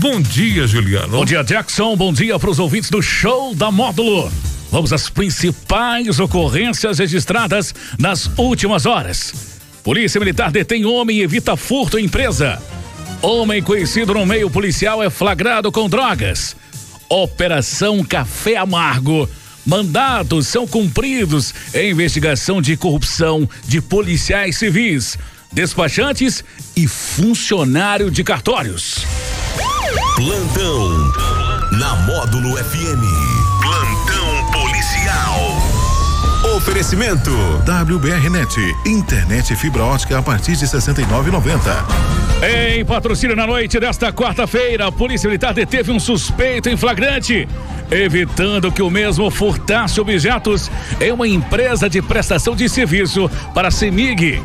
Bom dia, Juliano. Bom dia, Jackson. Bom dia para os ouvintes do Show da Módulo. Vamos às principais ocorrências registradas nas últimas horas. Polícia Militar detém homem e evita furto em empresa. Homem conhecido no meio policial é flagrado com drogas. Operação Café Amargo. Mandados são cumpridos em investigação de corrupção de policiais civis, despachantes e funcionário de cartórios. Plantão na Módulo FM. Plantão policial. Oferecimento WBRnet, internet fibra ótica a partir de 69,90. Em patrocínio na noite desta quarta-feira, a Polícia Militar deteve um suspeito em flagrante, evitando que o mesmo furtasse objetos em uma empresa de prestação de serviço para a CEMIG.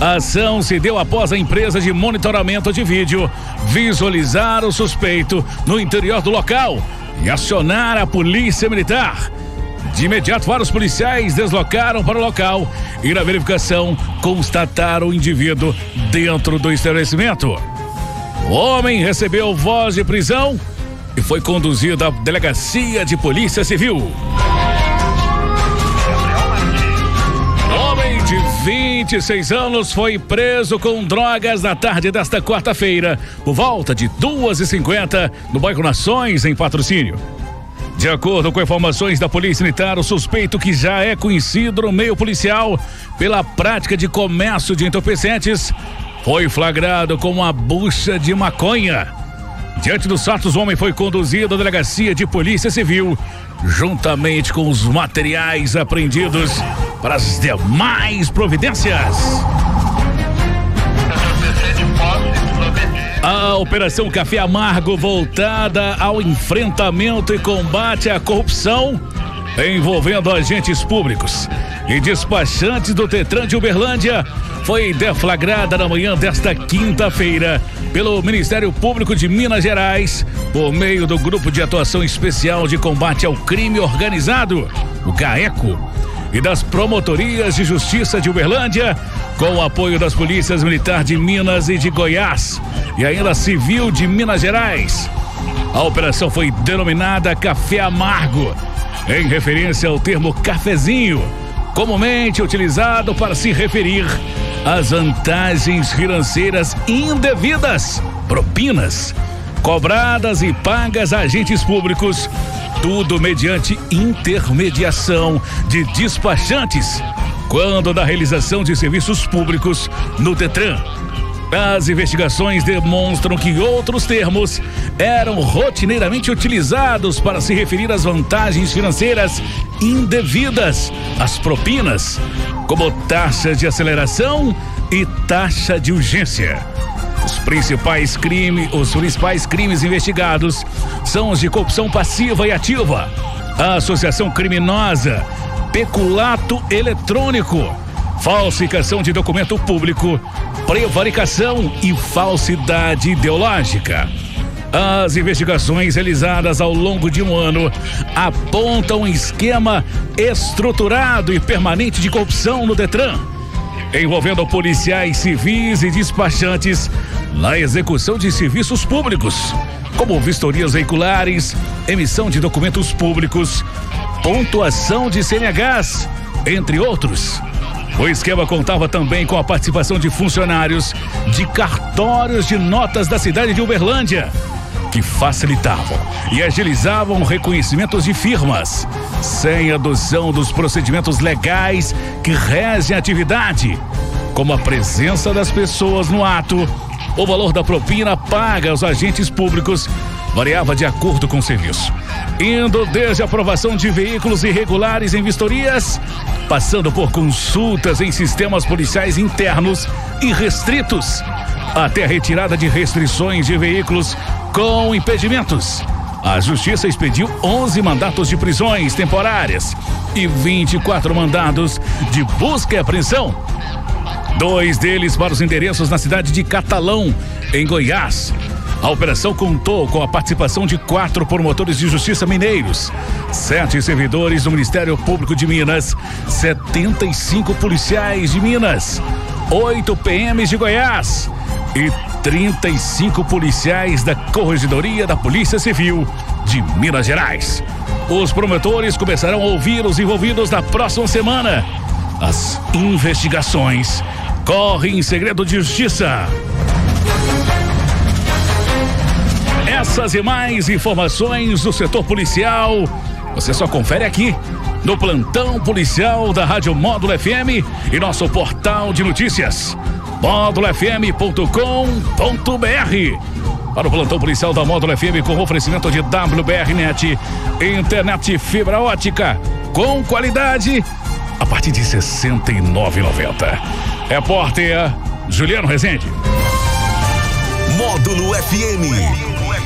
A ação se deu após a empresa de monitoramento de vídeo visualizar o suspeito no interior do local e acionar a polícia militar. De imediato, vários policiais deslocaram para o local e, na verificação, constataram o indivíduo dentro do estabelecimento. O homem recebeu voz de prisão e foi conduzido à delegacia de polícia civil. 26 anos foi preso com drogas na tarde desta quarta-feira, por volta de 2h50, no bairro Nações, em patrocínio. De acordo com informações da Polícia Militar, o suspeito, que já é conhecido no meio policial pela prática de comércio de entorpecentes, foi flagrado com uma bucha de maconha. Diante dos fatos, o homem foi conduzido à delegacia de Polícia Civil, juntamente com os materiais apreendidos para as demais providências. A Operação Café Amargo voltada ao enfrentamento e combate à corrupção envolvendo agentes públicos e despachantes do Tetran de Uberlândia foi deflagrada na manhã desta quinta-feira pelo Ministério Público de Minas Gerais por meio do Grupo de Atuação Especial de Combate ao Crime Organizado, o GAECO, e das promotorias de justiça de Uberlândia, com o apoio das polícias militar de Minas e de Goiás e ainda civil de Minas Gerais. A operação foi denominada Café Amargo, em referência ao termo cafezinho, comumente utilizado para se referir às vantagens financeiras indevidas, propinas, cobradas e pagas a agentes públicos tudo mediante intermediação de despachantes, quando da realização de serviços públicos no Detran. As investigações demonstram que outros termos eram rotineiramente utilizados para se referir às vantagens financeiras indevidas, as propinas, como taxa de aceleração e taxa de urgência. Os principais crimes, os principais crimes investigados são os de corrupção passiva e ativa, associação criminosa, peculato eletrônico, falsificação de documento público, prevaricação e falsidade ideológica. As investigações realizadas ao longo de um ano apontam um esquema estruturado e permanente de corrupção no Detran envolvendo policiais civis e despachantes na execução de serviços públicos, como vistorias veiculares, emissão de documentos públicos, pontuação de CNHs, entre outros. O esquema contava também com a participação de funcionários de cartórios de notas da cidade de Uberlândia, que facilitavam e agilizavam reconhecimentos de firmas, sem adoção dos procedimentos legais que regem a atividade, como a presença das pessoas no ato. O valor da propina paga aos agentes públicos variava de acordo com o serviço, indo desde aprovação de veículos irregulares em vistorias, passando por consultas em sistemas policiais internos e restritos, até a retirada de restrições de veículos com impedimentos. A Justiça expediu 11 mandatos de prisões temporárias e 24 mandados de busca e apreensão. Dois deles para os endereços na cidade de Catalão, em Goiás. A operação contou com a participação de quatro promotores de justiça mineiros, sete servidores do Ministério Público de Minas, 75 policiais de Minas, oito PMs de Goiás, e 35 policiais da Corregedoria da Polícia Civil de Minas Gerais. Os promotores começarão a ouvir os envolvidos na próxima semana. As investigações correm em segredo de justiça. Essas e mais informações do setor policial você só confere aqui no plantão policial da Rádio Módulo FM e nosso portal de notícias módulofm.com.br. Para o plantão policial da Módulo FM com oferecimento de WBRnet, internet fibra ótica com qualidade a partir de R$ 69,90. Repórter Juliano Rezende. Módulo FM.